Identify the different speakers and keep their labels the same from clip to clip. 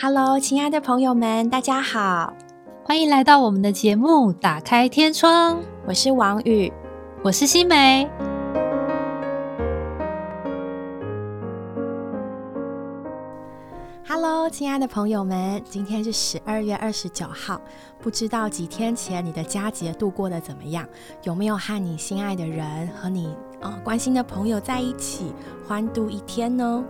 Speaker 1: Hello，亲爱的朋友们，大家好，
Speaker 2: 欢迎来到我们的节目《打开天窗》。
Speaker 1: 我是王宇，
Speaker 2: 我是新梅。
Speaker 1: Hello，亲爱的朋友们，今天是十二月二十九号，不知道几天前你的佳节度过的怎么样？有没有和你心爱的人和你呃关心的朋友在一起欢度一天呢？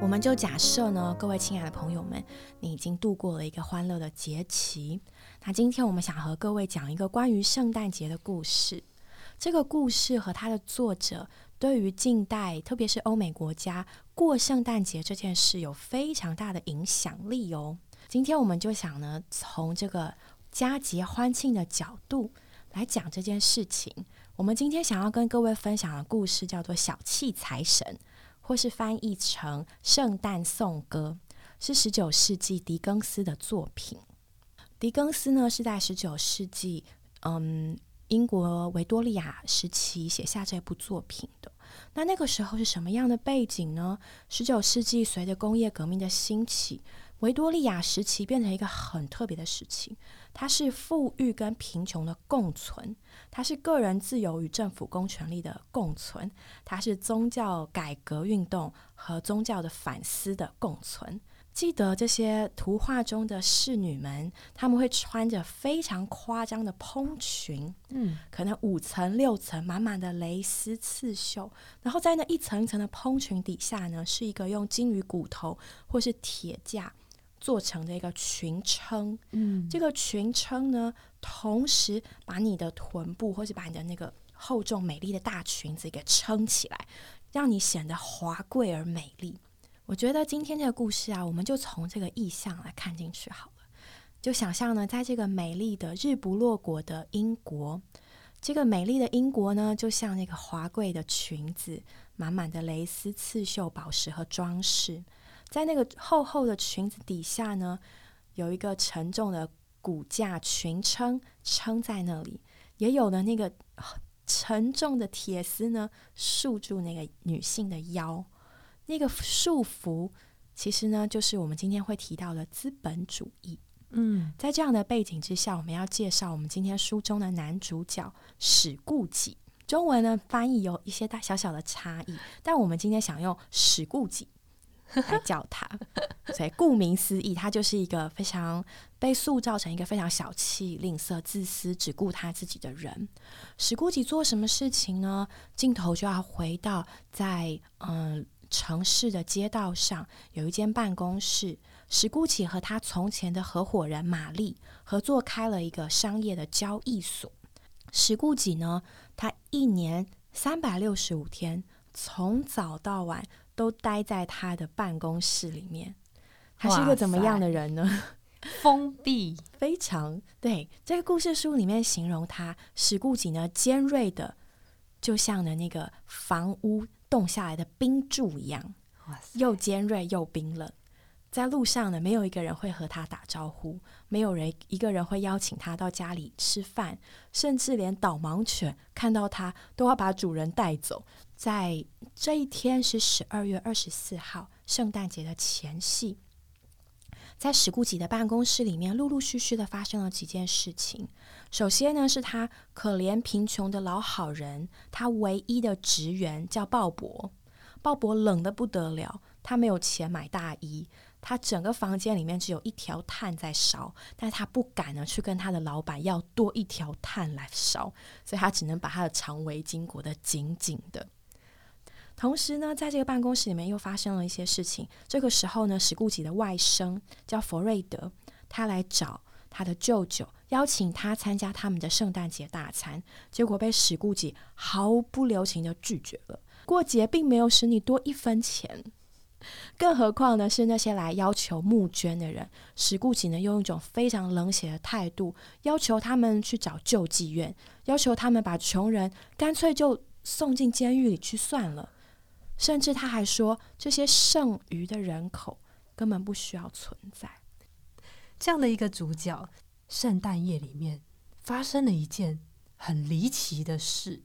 Speaker 1: 我们就假设呢，各位亲爱的朋友们，你已经度过了一个欢乐的节期。那今天我们想和各位讲一个关于圣诞节的故事。这个故事和它的作者对于近代，特别是欧美国家过圣诞节这件事有非常大的影响力哦。今天我们就想呢，从这个佳节欢庆的角度来讲这件事情。我们今天想要跟各位分享的故事叫做《小气财神》。或是翻译成《圣诞颂歌》，是十九世纪狄更斯的作品。狄更斯呢是在十九世纪，嗯，英国维多利亚时期写下这部作品的。那那个时候是什么样的背景呢？十九世纪随着工业革命的兴起。维多利亚时期变成一个很特别的时期，它是富裕跟贫穷的共存，它是个人自由与政府公权力的共存，它是宗教改革运动和宗教的反思的共存。记得这些图画中的侍女们，她们会穿着非常夸张的蓬裙，嗯，可能五层六层，满满的蕾丝刺绣，然后在那一层一层的蓬裙底下呢，是一个用金鱼骨头或是铁架。做成的一个裙撑，嗯，这个裙撑呢，同时把你的臀部或者把你的那个厚重美丽的大裙子给撑起来，让你显得华贵而美丽。我觉得今天这个故事啊，我们就从这个意象来看进去好了。就想象呢，在这个美丽的日不落国的英国，这个美丽的英国呢，就像那个华贵的裙子，满满的蕾丝、刺绣、宝石和装饰。在那个厚厚的裙子底下呢，有一个沉重的骨架裙撑撑在那里，也有的那个沉重的铁丝呢束住那个女性的腰。那个束缚其实呢，就是我们今天会提到的资本主义。嗯，在这样的背景之下，我们要介绍我们今天书中的男主角史顾己。中文呢翻译有一些大小小的差异，但我们今天想用史顾己。来叫他，所以顾名思义，他就是一个非常被塑造成一个非常小气、吝啬、自私、只顾他自己的人。史顾己做什么事情呢？镜头就要回到在嗯城市的街道上，有一间办公室。史顾己和他从前的合伙人玛丽合作开了一个商业的交易所。史顾己呢，他一年三百六十五天，从早到晚。都待在他的办公室里面，他是一个怎么样的人呢？
Speaker 2: 封闭，
Speaker 1: 非常对。这个故事书里面形容他史顾己呢，尖锐的，就像呢那个房屋冻下来的冰柱一样，又尖锐又冰冷。在路上呢，没有一个人会和他打招呼，没有人一个人会邀请他到家里吃饭，甚至连导盲犬看到他都要把主人带走。在这一天是十二月二十四号，圣诞节的前夕，在史顾吉的办公室里面，陆陆续续的发生了几件事情。首先呢，是他可怜贫穷的老好人，他唯一的职员叫鲍勃，鲍勃冷的不得了，他没有钱买大衣。他整个房间里面只有一条炭在烧，但他不敢呢去跟他的老板要多一条炭来烧，所以他只能把他的长围巾裹得紧紧的。同时呢，在这个办公室里面又发生了一些事情。这个时候呢，史顾己的外甥叫弗瑞德，他来找他的舅舅，邀请他参加他们的圣诞节大餐，结果被史顾己毫不留情的拒绝了。过节并没有使你多一分钱。更何况呢，是那些来要求募捐的人，史顾己呢用一种非常冷血的态度，要求他们去找救济院，要求他们把穷人干脆就送进监狱里去算了。甚至他还说，这些剩余的人口根本不需要存在。
Speaker 2: 这样的一个主角，圣诞夜里面发生了一件很离奇的事。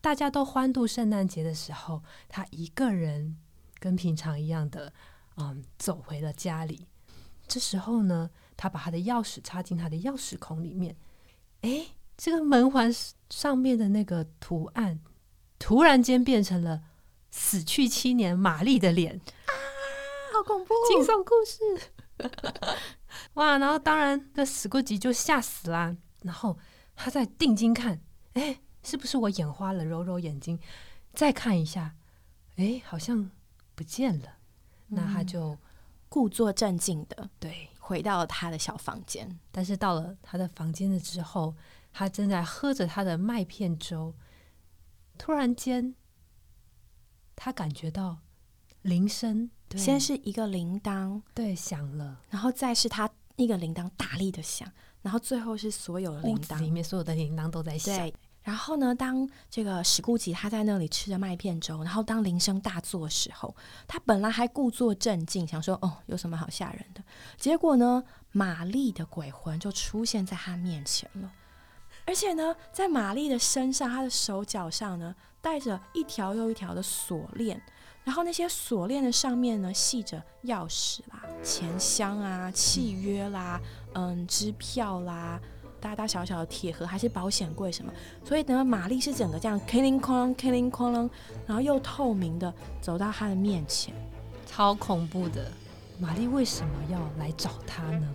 Speaker 2: 大家都欢度圣诞节的时候，他一个人。跟平常一样的，嗯，走回了家里。这时候呢，他把他的钥匙插进他的钥匙孔里面，哎，这个门环上面的那个图案，突然间变成了死去七年玛丽的脸
Speaker 1: 啊，好恐怖！
Speaker 2: 惊悚故事，哇！然后当然，这史古吉就吓死啦。然后他再定睛看，哎，是不是我眼花了？揉揉眼睛，再看一下，哎，好像不见了。那他就。
Speaker 1: 故作镇静的，
Speaker 2: 对，
Speaker 1: 回到了他的小房间。
Speaker 2: 但是到了他的房间了之后，他正在喝着他的麦片粥。突然间，他感觉到铃声，
Speaker 1: 先是一个铃铛，
Speaker 2: 对，响了，
Speaker 1: 然后再是他一个铃铛大力的响，然后最后是所有的铃铛
Speaker 2: 里面所有的铃铛都在响。
Speaker 1: 然后呢？当这个史顾吉他在那里吃着麦片粥，然后当铃声大作的时候，他本来还故作镇静，想说：“哦，有什么好吓人的？”结果呢，玛丽的鬼魂就出现在他面前了，而且呢，在玛丽的身上，她的手脚上呢，带着一条又一条的锁链，然后那些锁链的上面呢，系着钥匙啦、钱箱啊、契约啦、嗯、支票啦。大大小小的铁盒还是保险柜什么，所以呢，玛丽是整个这样 killing calling killing calling，然后又透明的走到他的面前，
Speaker 2: 超恐怖的。玛丽为什么要来找他呢？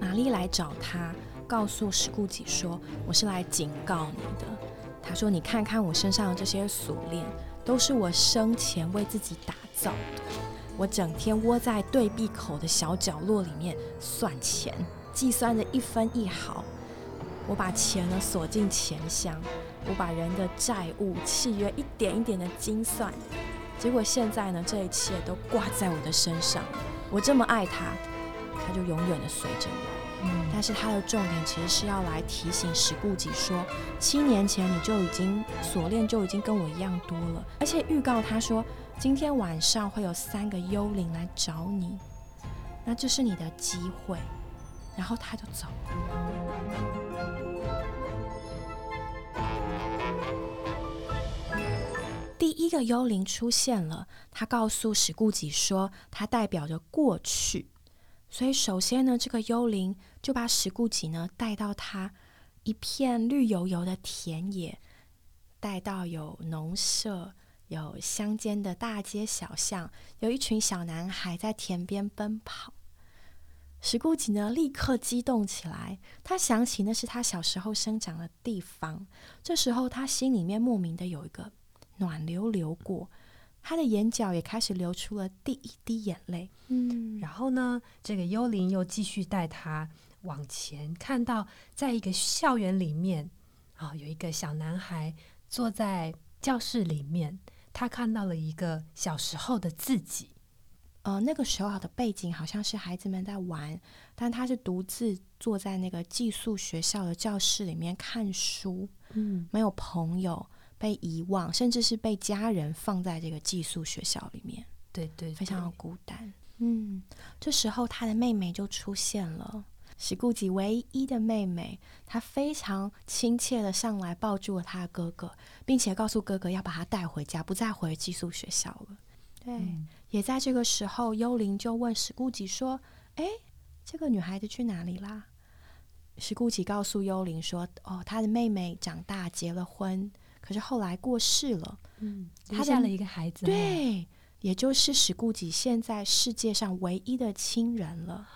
Speaker 1: 玛丽来找他，告诉史顾吉说：“我是来警告你的。”他说：“你看看我身上的这些锁链，都是我生前为自己打造的。我整天窝在对壁口的小角落里面算钱。”计算的一分一毫，我把钱呢锁进钱箱，我把人的债务契约一点一点的精算，结果现在呢，这一切都挂在我的身上。我这么爱他，他就永远的随着我。但是他的重点其实是要来提醒史顾吉说，七年前你就已经锁链就已经跟我一样多了，而且预告他说，今天晚上会有三个幽灵来找你，那这是你的机会。然后他就走了。第一个幽灵出现了，他告诉史顾吉说，他代表着过去。所以首先呢，这个幽灵就把史顾吉呢带到他一片绿油油的田野，带到有农舍、有乡间的大街小巷，有一群小男孩在田边奔跑。石顾吉呢，立刻激动起来。他想起那是他小时候生长的地方。这时候，他心里面莫名的有一个暖流流过，他的眼角也开始流出了第一滴眼泪。
Speaker 2: 嗯，然后呢，这个幽灵又继续带他往前，看到在一个校园里面，啊，有一个小男孩坐在教室里面，他看到了一个小时候的自己。
Speaker 1: 呃，那个时候的背景好像是孩子们在玩，但他是独自坐在那个寄宿学校的教室里面看书，嗯，没有朋友，被遗忘，甚至是被家人放在这个寄宿学校里面，
Speaker 2: 对对，
Speaker 1: 非常的孤单。嗯，这时候他的妹妹就出现了，史顾吉唯一的妹妹，她非常亲切的上来抱住了他的哥哥，并且告诉哥哥要把他带回家，不再回寄宿学校了。对，也在这个时候，幽灵就问史顾吉说：“哎，这个女孩子去哪里啦？”史顾吉告诉幽灵说：“哦，他的妹妹长大结了婚，可是后来过世了。
Speaker 2: 嗯，他下了一个孩子，
Speaker 1: 对，也就是史顾吉现在世界上唯一的亲人了，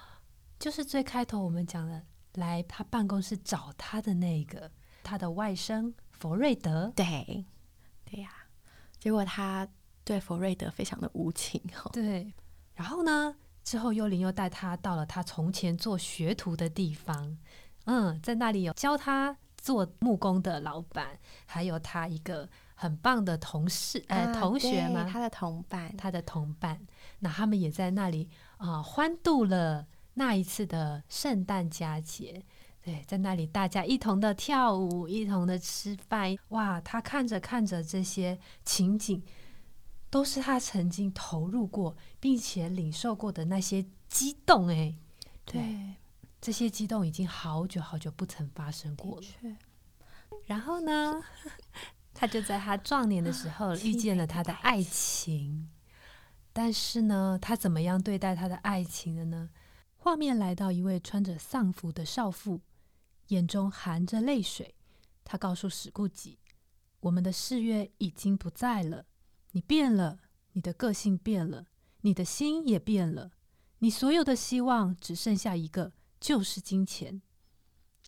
Speaker 2: 就是最开头我们讲的来他办公室找他的那个他的外甥佛瑞德。
Speaker 1: 对，对呀，结果他。”对弗瑞德非常的无情哦。
Speaker 2: 对，然后呢，之后幽灵又带他到了他从前做学徒的地方，嗯，在那里有教他做木工的老板，还有他一个很棒的同事，哎，同学吗？
Speaker 1: 他的同伴，
Speaker 2: 他的同伴。那他们也在那里啊，欢度了那一次的圣诞佳节。对，在那里大家一同的跳舞，一同的吃饭。哇，他看着看着这些情景。都是他曾经投入过，并且领受过的那些激动，哎，
Speaker 1: 对，
Speaker 2: 这些激动已经好久好久不曾发生过了。然后呢，他就在他壮年的时候遇见了他的爱情，但是呢，他怎么样对待他的爱情的呢？画面来到一位穿着丧服的少妇，眼中含着泪水。她告诉史顾己：“我们的誓约已经不在了，你变了，你的个性变了，你的心也变了，你所有的希望只剩下一个，就是金钱。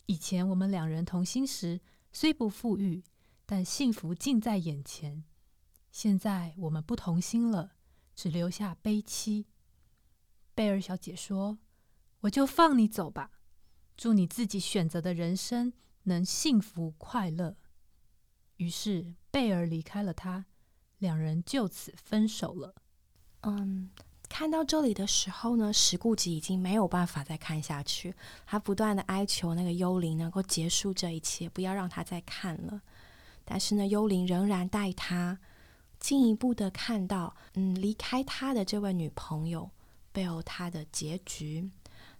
Speaker 2: 以前我们两人同心时，虽不富裕，但幸福近在眼前。现在我们不同心了，只留下悲戚。”贝尔小姐说。我就放你走吧，祝你自己选择的人生能幸福快乐。于是贝尔离开了他，两人就此分手了。
Speaker 1: 嗯，看到这里的时候呢，石固吉已经没有办法再看下去，他不断的哀求那个幽灵能够结束这一切，不要让他再看了。但是呢，幽灵仍然带他进一步的看到，嗯，离开他的这位女朋友贝尔他的结局。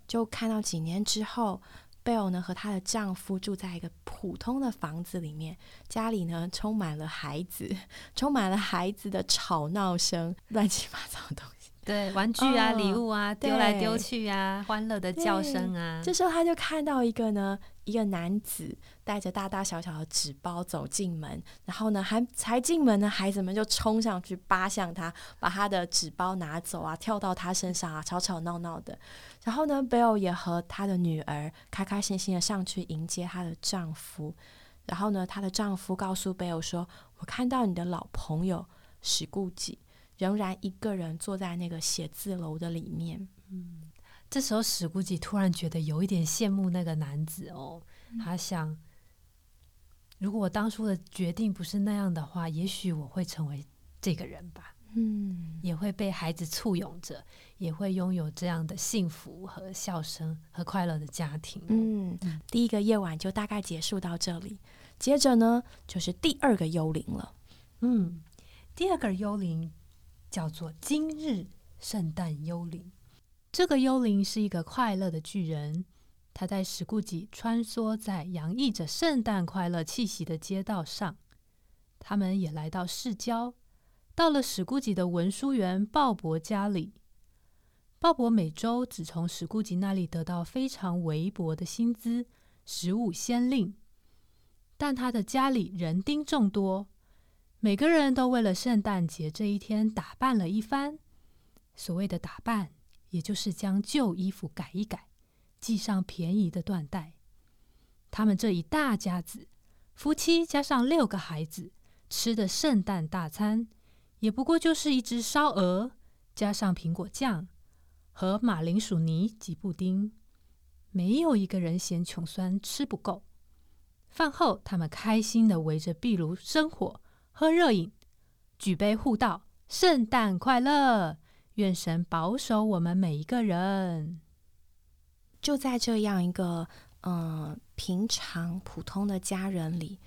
Speaker 1: 就看到几年之后，贝尔呢和她的丈夫住在一个普通的房子里面，家里呢充满了孩子，充满了孩子的吵闹声，乱七八糟的。
Speaker 2: 对，玩具啊，礼物啊，丢来丢去啊，欢乐的叫声啊。
Speaker 1: 这时候他就看到一个呢，一个男子带着大大小小的纸包走进门，然后呢，还才进门呢，孩子们就冲上去扒向他，把他的纸包拿走啊，跳到他身上啊，吵吵闹闹的。然后呢，贝尔也和她的女儿开开心心的上去迎接她的丈夫。然后呢，她的丈夫告诉贝尔说：“我看到你的老朋友史顾己。”仍然一个人坐在那个写字楼的里面。
Speaker 2: 嗯，这时候史孤己突然觉得有一点羡慕那个男子哦。他想，如果我当初的决定不是那样的话，也许我会成为这个人吧。嗯，也会被孩子簇拥着，也会拥有这样的幸福和笑声和快乐的家庭。
Speaker 1: 嗯，第一个夜晚就大概结束到这里。接着呢，就是第二个幽灵了。
Speaker 2: 嗯，第二个幽灵。叫做今日圣诞幽灵。这个幽灵是一个快乐的巨人，他在史库吉穿梭在洋溢着圣诞快乐气息的街道上。他们也来到市郊，到了史库吉的文书员鲍勃家里。鲍勃每周只从史库吉那里得到非常微薄的薪资，十五先令，但他的家里人丁众多。每个人都为了圣诞节这一天打扮了一番。所谓的打扮，也就是将旧衣服改一改，系上便宜的缎带。他们这一大家子，夫妻加上六个孩子，吃的圣诞大餐，也不过就是一只烧鹅，加上苹果酱和马铃薯泥及布丁。没有一个人嫌穷酸吃不够。饭后，他们开心的围着壁炉生火。喝热饮，举杯互道：“圣诞快乐！愿神保守我们每一个人。”
Speaker 1: 就在这样一个嗯平常普通的家人里，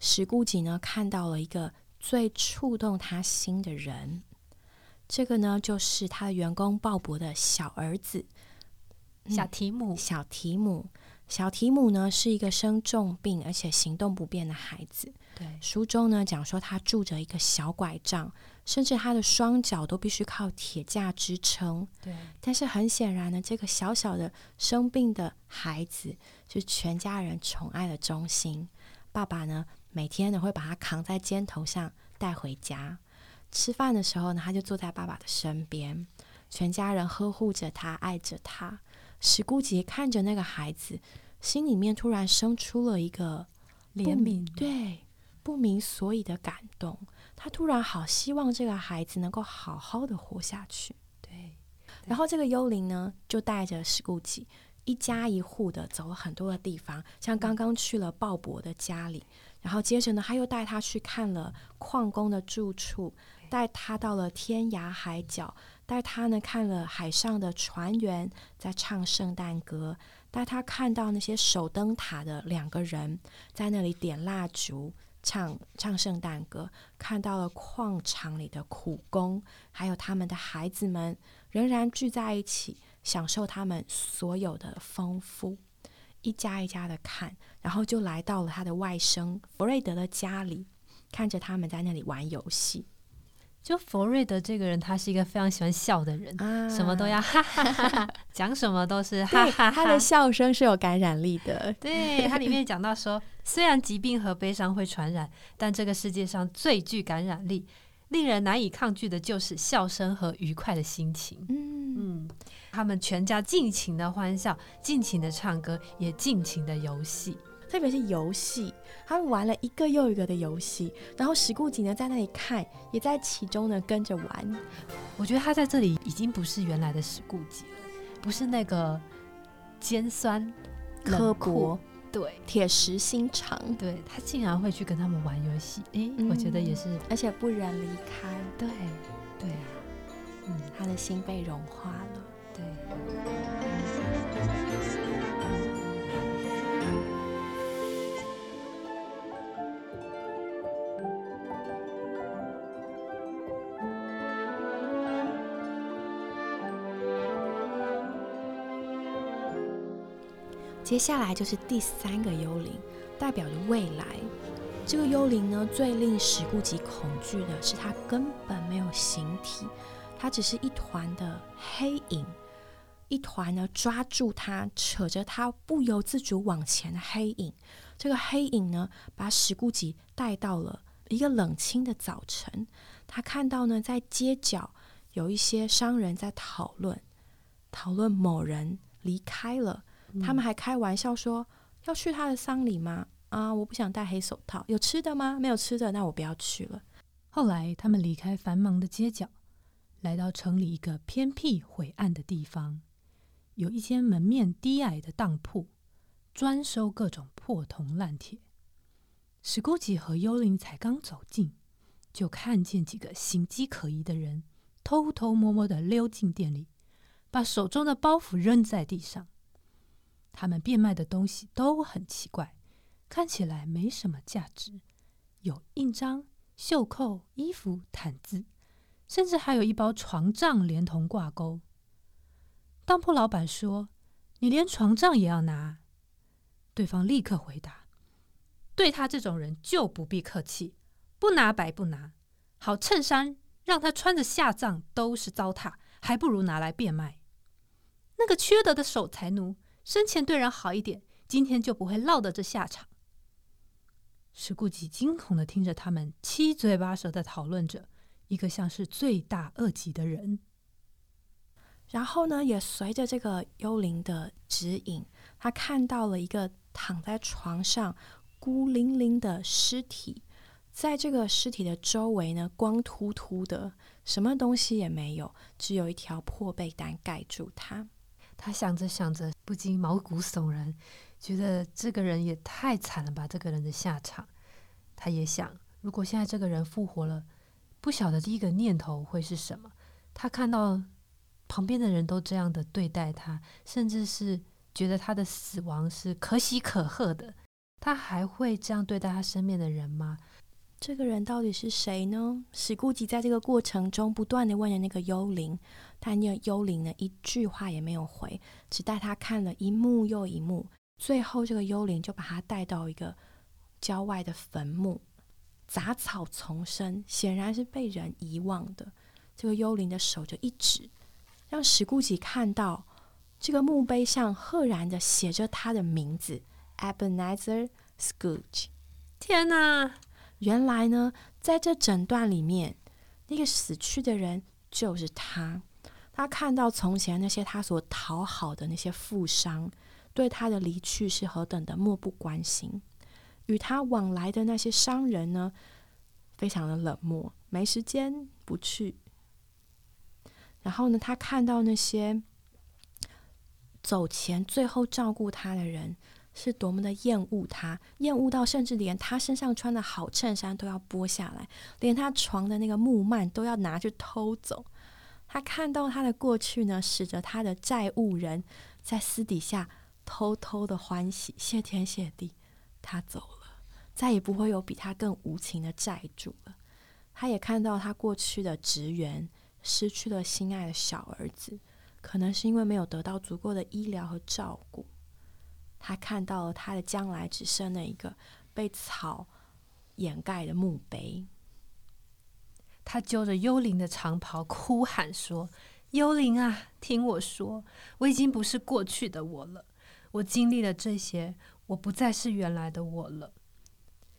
Speaker 1: 石顾己呢看到了一个最触动他心的人。这个呢，就是他的员工鲍勃的小儿子
Speaker 2: 小提姆。
Speaker 1: 小提姆，小提姆呢是一个生重病而且行动不便的孩子。
Speaker 2: 对，
Speaker 1: 书中呢讲说他拄着一个小拐杖，甚至他的双脚都必须靠铁架支撑。
Speaker 2: 对，
Speaker 1: 但是很显然呢，这个小小的生病的孩子是全家人宠爱的中心。爸爸呢每天呢会把他扛在肩头上带回家，吃饭的时候呢他就坐在爸爸的身边，全家人呵护着他，爱着他。史姑杰看着那个孩子，心里面突然生出了一个
Speaker 2: 怜悯，
Speaker 1: 对。不明所以的感动，他突然好希望这个孩子能够好好的活下去。
Speaker 2: 对，
Speaker 1: 然后这个幽灵呢，就带着史顾吉一家一户的走了很多的地方，像刚刚去了鲍勃的家里，然后接着呢，他又带他去看了矿工的住处，带他到了天涯海角，带他呢看了海上的船员在唱圣诞歌，带他看到那些守灯塔的两个人在那里点蜡烛。唱唱圣诞歌，看到了矿场里的苦工，还有他们的孩子们，仍然聚在一起，享受他们所有的丰富。一家一家的看，然后就来到了他的外甥弗瑞德的家里，看着他们在那里玩游戏。
Speaker 2: 就佛瑞德这个人，他是一个非常喜欢笑的人，
Speaker 1: 啊
Speaker 2: 什么都要哈哈哈哈，讲什么都是哈
Speaker 1: 对，
Speaker 2: 哈
Speaker 1: 他的。笑声是有感染力的。
Speaker 2: 对，他里面讲到说，虽然疾病和悲伤会传染，但这个世界上最具感染力、令人难以抗拒的就是笑声和愉快的心情。
Speaker 1: 嗯，
Speaker 2: 嗯，他们全家尽情的欢笑，尽情的唱歌，也尽情的游戏。
Speaker 1: 特别是游戏，他们玩了一个又一个的游戏，然后史顾吉呢在那里看，也在其中呢跟着玩。
Speaker 2: 我觉得他在这里已经不是原来的史顾吉了，不是那个尖酸
Speaker 1: 刻薄，
Speaker 2: 对
Speaker 1: 铁石心肠，
Speaker 2: 对，他竟然会去跟他们玩游戏，诶，我觉得也是
Speaker 1: 而且不忍离开，
Speaker 2: 对对啊，嗯，
Speaker 1: 他的心被融化了。
Speaker 2: 对。
Speaker 1: 接下来就是第三个幽灵，代表着未来。这个幽灵呢，最令史顾吉恐惧的是，它根本没有形体，它只是一团的黑影，一团呢抓住他、扯着他不由自主往前的黑影。这个黑影呢，把史顾吉带到了一个冷清的早晨。他看到呢，在街角有一些商人在讨论，讨论某人离开了。他们还开玩笑说要去他的丧礼吗？啊，我不想戴黑手套。有吃的吗？没有吃的，那我不要去了。
Speaker 2: 后来，他们离开繁忙的街角，来到城里一个偏僻晦暗的地方，有一间门面低矮的当铺，专收各种破铜烂铁。史孤吉和幽灵才刚走近，就看见几个形迹可疑的人偷偷摸摸的溜进店里，把手中的包袱扔在地上。他们变卖的东西都很奇怪，看起来没什么价值，有印章、袖扣、衣服、毯子，甚至还有一包床帐连同挂钩。当铺老板说：“你连床帐也要拿？”对方立刻回答：“对他这种人就不必客气，不拿白不拿。好衬衫让他穿着下葬都是糟蹋，还不如拿来变卖。那个缺德的守财奴。”生前对人好一点，今天就不会落得这下场。石顾吉惊恐的听着他们七嘴八舌的讨论着一个像是罪大恶极的人，
Speaker 1: 然后呢，也随着这个幽灵的指引，他看到了一个躺在床上孤零零的尸体，在这个尸体的周围呢，光秃秃的，什么东西也没有，只有一条破被单盖住它。
Speaker 2: 他想着想着，不禁毛骨悚然，觉得这个人也太惨了吧！这个人的下场，他也想，如果现在这个人复活了，不晓得第一个念头会是什么。他看到旁边的人都这样的对待他，甚至是觉得他的死亡是可喜可贺的，他还会这样对待他身边的人吗？
Speaker 1: 这个人到底是谁呢？史顾吉在这个过程中不断的问着那个幽灵，但那个幽灵呢一句话也没有回，只带他看了一幕又一幕。最后，这个幽灵就把他带到一个郊外的坟墓，杂草丛生，显然是被人遗忘的。这个幽灵的手就一指，让史顾吉看到这个墓碑上赫然的写着他的名字 Ebenezer Scrooge。
Speaker 2: 天哪！
Speaker 1: 原来呢，在这整段里面，那个死去的人就是他。他看到从前那些他所讨好的那些富商，对他的离去是何等的漠不关心；与他往来的那些商人呢，非常的冷漠，没时间不去。然后呢，他看到那些走前最后照顾他的人。是多么的厌恶他，厌恶到甚至连他身上穿的好衬衫都要剥下来，连他床的那个木幔都要拿去偷走。他看到他的过去呢，使得他的债务人在私底下偷偷的欢喜，谢天谢地，他走了，再也不会有比他更无情的债主了。他也看到他过去的职员失去了心爱的小儿子，可能是因为没有得到足够的医疗和照顾。他看到他的将来只剩了一个被草掩盖的墓碑。
Speaker 2: 他揪着幽灵的长袍，哭喊说：“幽灵啊，听我说，我已经不是过去的我了。我经历了这些，我不再是原来的我了。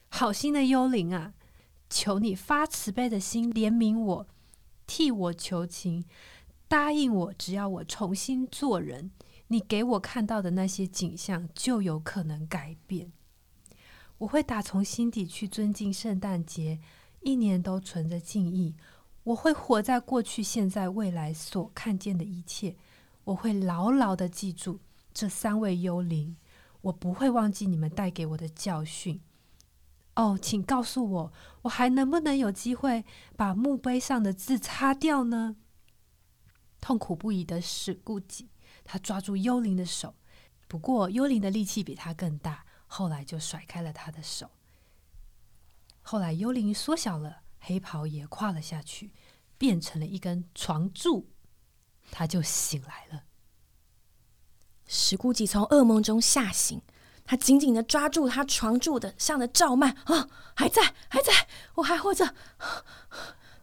Speaker 2: 好心的幽灵啊，求你发慈悲的心怜悯我，替我求情，答应我，只要我重新做人，你给我看到的那些景象就有可能改变。我会打从心底去尊敬圣诞节。”一年都存着敬意，我会活在过去、现在、未来所看见的一切。我会牢牢的记住这三位幽灵，我不会忘记你们带给我的教训。哦，请告诉我，我还能不能有机会把墓碑上的字擦掉呢？痛苦不已的史顾己，他抓住幽灵的手，不过幽灵的力气比他更大，后来就甩开了他的手。后来，幽灵缩小了，黑袍也跨了下去，变成了一根床柱，他就醒来了。
Speaker 1: 石顾己从噩梦中吓醒，他紧紧的抓住他床柱的上的赵曼啊，还在，还在，我还活着。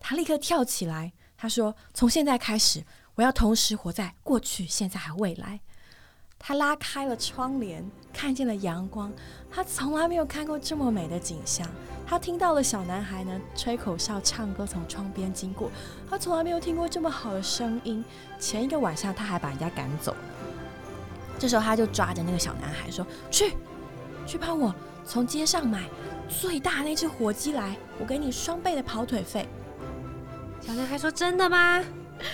Speaker 1: 他立刻跳起来，他说：“从现在开始，我要同时活在过去、现在和未来。”他拉开了窗帘，看见了阳光。他从来没有看过这么美的景象。他听到了小男孩呢吹口哨、唱歌从窗边经过。他从来没有听过这么好的声音。前一个晚上他还把人家赶走。这时候他就抓着那个小男孩说：“去，去帮我从街上买最大那只火鸡来，我给你双倍的跑腿费。”
Speaker 2: 小男孩说：“真的吗？”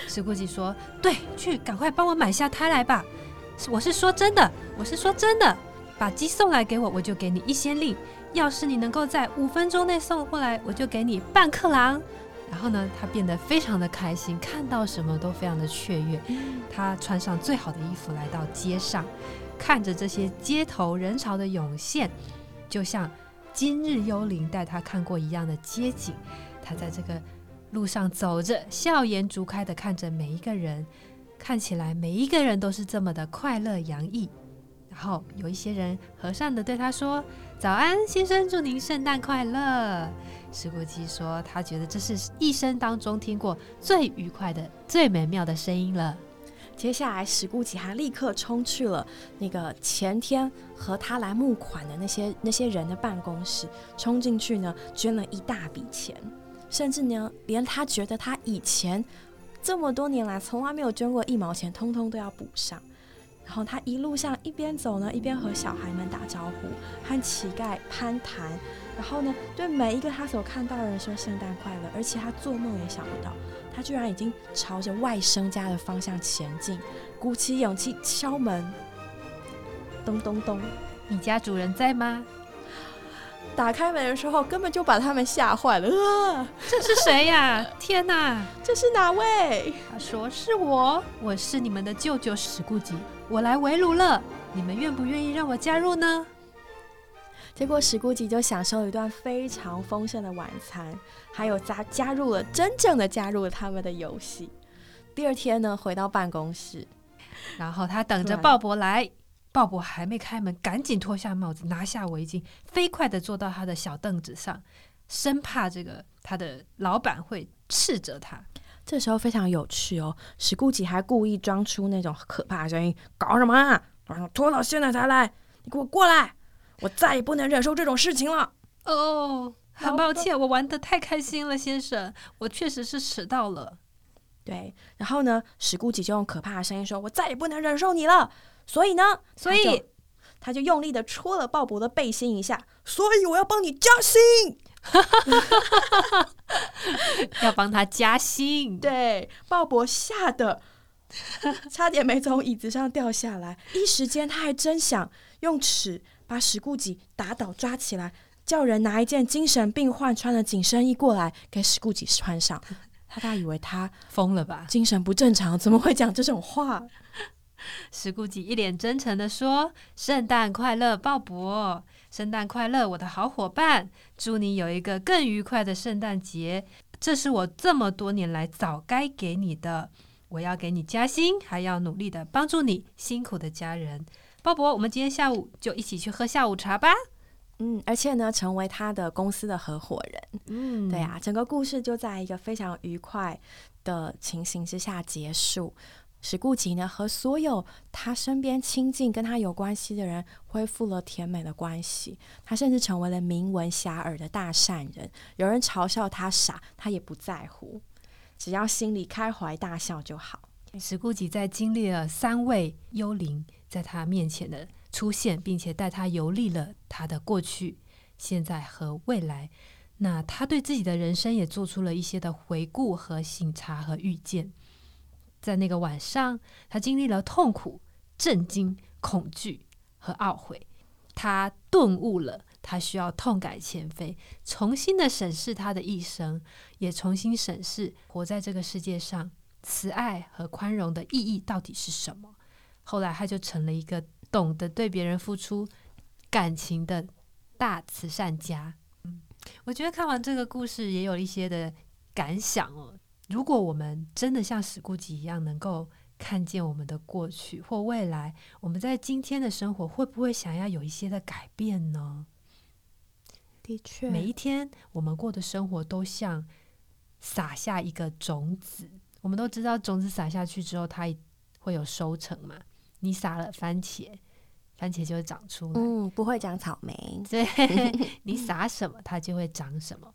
Speaker 2: 石顾吉说：“对，去，赶快帮我买下胎来吧。我是说真的，我是说真的，把鸡送来给我，我就给你一先令。”要是你能够在五分钟内送过来，我就给你半克郎。然后呢，他变得非常的开心，看到什么都非常的雀跃。他穿上最好的衣服来到街上，看着这些街头人潮的涌现，就像今日幽灵带他看过一样的街景。他在这个路上走着，笑颜逐开的看着每一个人，看起来每一个人都是这么的快乐洋溢。然后有一些人和善的对他说。早安，先生，祝您圣诞快乐。石谷鸡说，他觉得这是一生当中听过最愉快的、最美妙的声音了。
Speaker 1: 接下来，石谷吉他立刻冲去了那个前天和他来募款的那些那些人的办公室，冲进去呢，捐了一大笔钱，甚至呢，连他觉得他以前这么多年来从来没有捐过一毛钱，通通都要补上。然后他一路上一边走呢，一边和小孩们打招呼，和乞丐攀谈，然后呢，对每一个他所看到的人说圣诞快乐。而且他做梦也想不到，他居然已经朝着外甥家的方向前进，鼓起勇气敲门，咚咚咚，
Speaker 2: 你家主人在吗？
Speaker 1: 打开门的时候，根本就把他们吓坏了。啊，
Speaker 2: 这是谁呀？天哪，
Speaker 1: 这是哪位？
Speaker 2: 他说：“是我，我是你们的舅舅史顾吉，我来围炉了。你们愿不愿意让我加入呢？”
Speaker 1: 结果史顾吉就享受了一段非常丰盛的晚餐，还有加加入了真正的加入了他们的游戏。第二天呢，回到办公室，
Speaker 2: 然后他等着鲍勃来。鲍勃还没开门，赶紧脱下帽子，拿下围巾，飞快的坐到他的小凳子上，生怕这个他的老板会斥责他。
Speaker 1: 这时候非常有趣哦，史顾吉还故意装出那种可怕的声音：“搞什么啊？拖到现在才来，你给我过来！我再也不能忍受这种事情了。”
Speaker 2: 哦，很抱歉，我玩的太开心了，先生，我确实是迟到了。
Speaker 1: 对，然后呢，史顾吉就用可怕的声音说：“我再也不能忍受你了。”所以呢，
Speaker 2: 所以
Speaker 1: 他就用力的戳了鲍勃的背心一下。所以我要帮你加薪，
Speaker 2: 要帮他加薪。
Speaker 1: 对，鲍勃吓得差点没从椅子上掉下来，一时间他还真想用尺把史顾吉打倒，抓起来，叫人拿一件精神病患穿的紧身衣过来给史顾吉穿上。他大以为他
Speaker 2: 疯了吧？
Speaker 1: 精神不正常，怎么会讲这种话？
Speaker 2: 石顾吉一脸真诚的说：“圣诞快乐，鲍勃！圣诞快乐，我的好伙伴！祝你有一个更愉快的圣诞节。这是我这么多年来早该给你的。我要给你加薪，还要努力的帮助你辛苦的家人。鲍勃，我们今天下午就一起去喝下午茶吧。”
Speaker 1: 嗯，而且呢，成为他的公司的合伙人。
Speaker 2: 嗯，
Speaker 1: 对啊，整个故事就在一个非常愉快的情形之下结束。史顾吉呢，和所有他身边亲近、跟他有关系的人恢复了甜美的关系。他甚至成为了名闻遐迩的大善人。有人嘲笑他傻，他也不在乎，只要心里开怀大笑就好。
Speaker 2: 史顾吉在经历了三位幽灵在他面前的出现，并且带他游历了他的过去、现在和未来。那他对自己的人生也做出了一些的回顾和醒察和预见。在那个晚上，他经历了痛苦、震惊、恐惧和懊悔。他顿悟了，他需要痛改前非，重新的审视他的一生，也重新审视活在这个世界上。慈爱和宽容的意义到底是什么？后来他就成了一个懂得对别人付出感情的大慈善家。嗯，我觉得看完这个故事也有一些的感想哦。如果我们真的像史顾吉一样，能够看见我们的过去或未来，我们在今天的生活会不会想要有一些的改变呢？
Speaker 1: 的确，
Speaker 2: 每一天我们过的生活都像撒下一个种子。我们都知道，种子撒下去之后，它会有收成嘛？你撒了番茄，番茄就会长出来。
Speaker 1: 嗯，不会长草莓。
Speaker 2: 对，你撒什么，它就会长什么。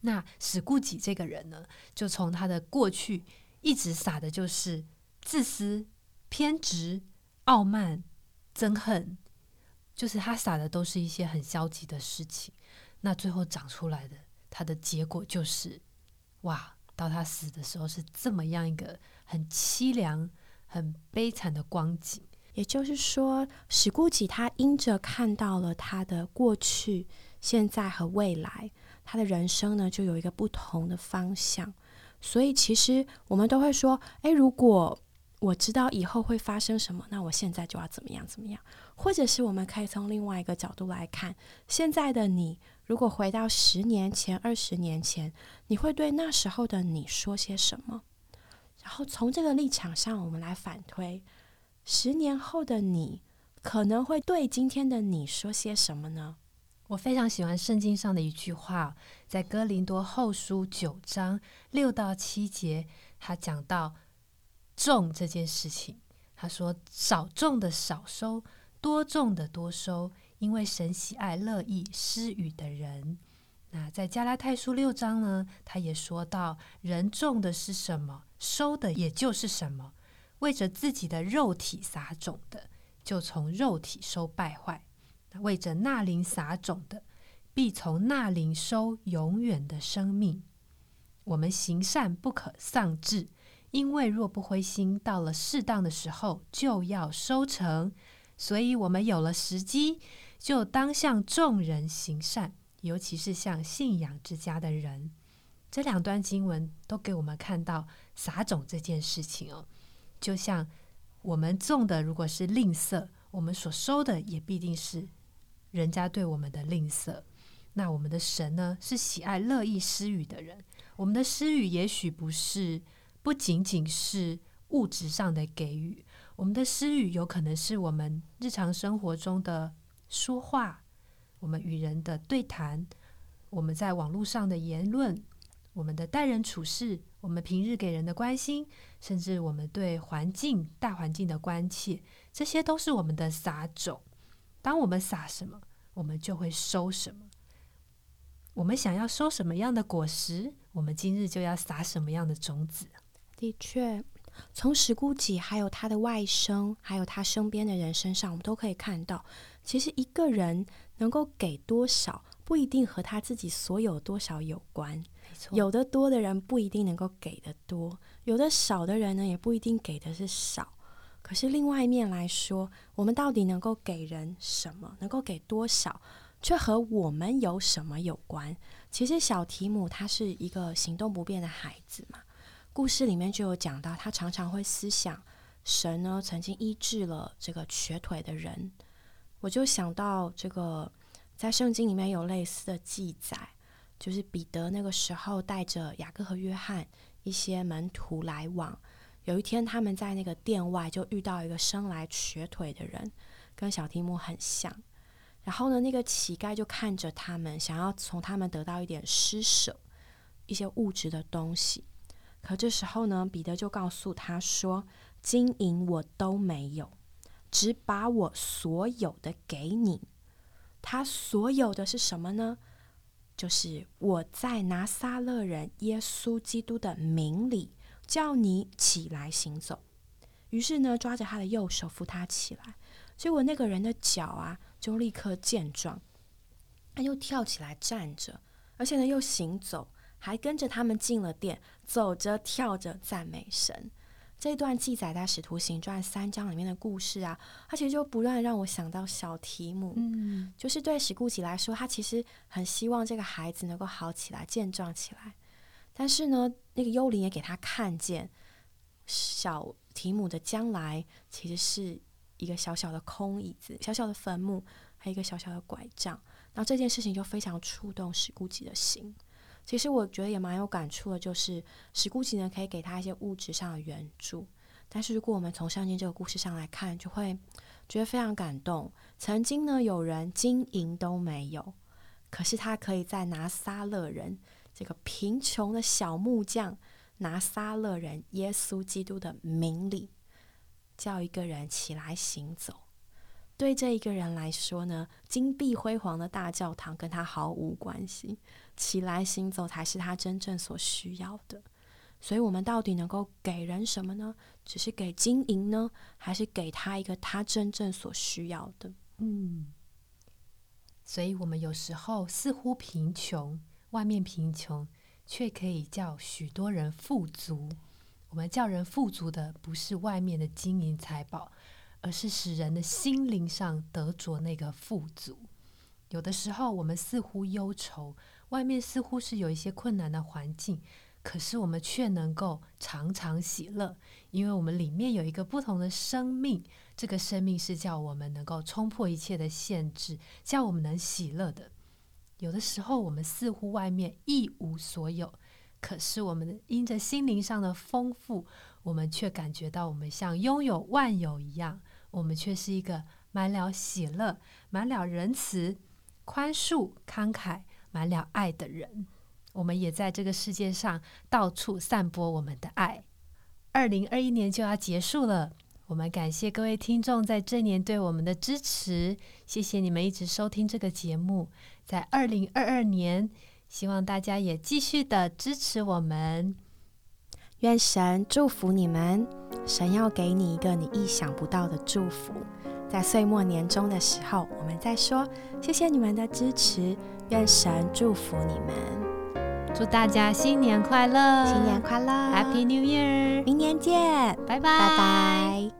Speaker 2: 那史顾己这个人呢，就从他的过去一直撒的就是自私、偏执、傲慢、憎恨，就是他撒的都是一些很消极的事情。那最后长出来的，他的结果就是，哇！到他死的时候是这么样一个很凄凉、很悲惨的光景。
Speaker 1: 也就是说，史顾己他因着看到了他的过去、现在和未来，他的人生呢就有一个不同的方向。所以，其实我们都会说：“诶，如果我知道以后会发生什么，那我现在就要怎么样怎么样。”或者是我们可以从另外一个角度来看，现在的你。如果回到十年前、二十年前，你会对那时候的你说些什么？然后从这个立场上，我们来反推，十年后的你可能会对今天的你说些什么呢？
Speaker 2: 我非常喜欢圣经上的一句话，在哥林多后书九章六到七节，他讲到种这件事情，他说：“少种的少收，多种的多收。”因为神喜爱乐意施予的人，那在加拉太书六章呢，他也说到：人种的是什么，收的也就是什么。为着自己的肉体撒种的，就从肉体收败坏；为着那灵撒种的，必从那灵收永远的生命。我们行善不可丧志，因为若不灰心，到了适当的时候就要收成。所以，我们有了时机。就当向众人行善，尤其是向信仰之家的人。这两段经文都给我们看到撒种这件事情哦。就像我们种的，如果是吝啬，我们所收的也必定是人家对我们的吝啬。那我们的神呢，是喜爱乐意施予的人。我们的施予也许不是不仅仅是物质上的给予，我们的施予有可能是我们日常生活中的。说话，我们与人的对谈，我们在网络上的言论，我们的待人处事，我们平日给人的关心，甚至我们对环境、大环境的关切，这些都是我们的撒种。当我们撒什么，我们就会收什么。我们想要收什么样的果实，我们今日就要撒什么样的种子。
Speaker 1: 的确。从石姑己，还有他的外甥，还有他身边的人身上，我们都可以看到，其实一个人能够给多少，不一定和他自己所有多少有关。有的多的人不一定能够给的多，有的少的人呢，也不一定给的是少。可是另外一面来说，我们到底能够给人什么，能够给多少，却和我们有什么有关？其实小提姆他是一个行动不便的孩子嘛。故事里面就有讲到，他常常会思想神呢曾经医治了这个瘸腿的人。我就想到这个，在圣经里面有类似的记载，就是彼得那个时候带着雅各和约翰一些门徒来往。有一天，他们在那个店外就遇到一个生来瘸腿的人，跟小提姆很像。然后呢，那个乞丐就看着他们，想要从他们得到一点施舍，一些物质的东西。可这时候呢，彼得就告诉他说：“金银我都没有，只把我所有的给你。他所有的是什么呢？就是我在拿撒勒人耶稣基督的名里，叫你起来行走。于是呢，抓着他的右手扶他起来。结果那个人的脚啊，就立刻健壮，他又跳起来站着，而且呢又行走。”还跟着他们进了店，走着跳着赞美神。这段记载在《使徒行传》三章里面的故事啊，它其实就不断让我想到小提姆，嗯，就是对史顾吉来说，他其实很希望这个孩子能够好起来、健壮起来。但是呢，那个幽灵也给他看见，小提姆的将来其实是一个小小的空椅子、小小的坟墓，还有一个小小的拐杖。然后这件事情就非常触动史顾吉的心。其实我觉得也蛮有感触的，就是史孤吉呢可以给他一些物质上的援助，但是如果我们从圣经这个故事上来看，就会觉得非常感动。曾经呢有人金银都没有，可是他可以在拿撒勒人这个贫穷的小木匠拿撒勒人耶稣基督的名里，叫一个人起来行走。对这一个人来说呢，金碧辉煌的大教堂跟他毫无关系。起来行走才是他真正所需要的，所以，我们到底能够给人什么呢？只是给金银呢，还是给他一个他真正所需要的？
Speaker 2: 嗯，所以我们有时候似乎贫穷，外面贫穷，却可以叫许多人富足。我们叫人富足的，不是外面的金银财宝，而是使人的心灵上得着那个富足。有的时候，我们似乎忧愁。外面似乎是有一些困难的环境，可是我们却能够常常喜乐，因为我们里面有一个不同的生命。这个生命是叫我们能够冲破一切的限制，叫我们能喜乐的。有的时候我们似乎外面一无所有，可是我们因着心灵上的丰富，我们却感觉到我们像拥有万有一样。我们却是一个满了喜乐、满了仁慈、宽恕、慷慨。满了爱的人，我们也在这个世界上到处散播我们的爱。二零二一年就要结束了，我们感谢各位听众在这年对我们的支持，谢谢你们一直收听这个节目。在二零二二年，希望大家也继续的支持我们。
Speaker 1: 愿神祝福你们，神要给你一个你意想不到的祝福。在岁末年终的时候，我们再说，谢谢你们的支持。愿神祝福你们，
Speaker 2: 祝大家新年快乐！
Speaker 1: 新年快乐
Speaker 2: ，Happy New Year！
Speaker 1: 明年见，
Speaker 2: 拜拜，
Speaker 1: 拜拜。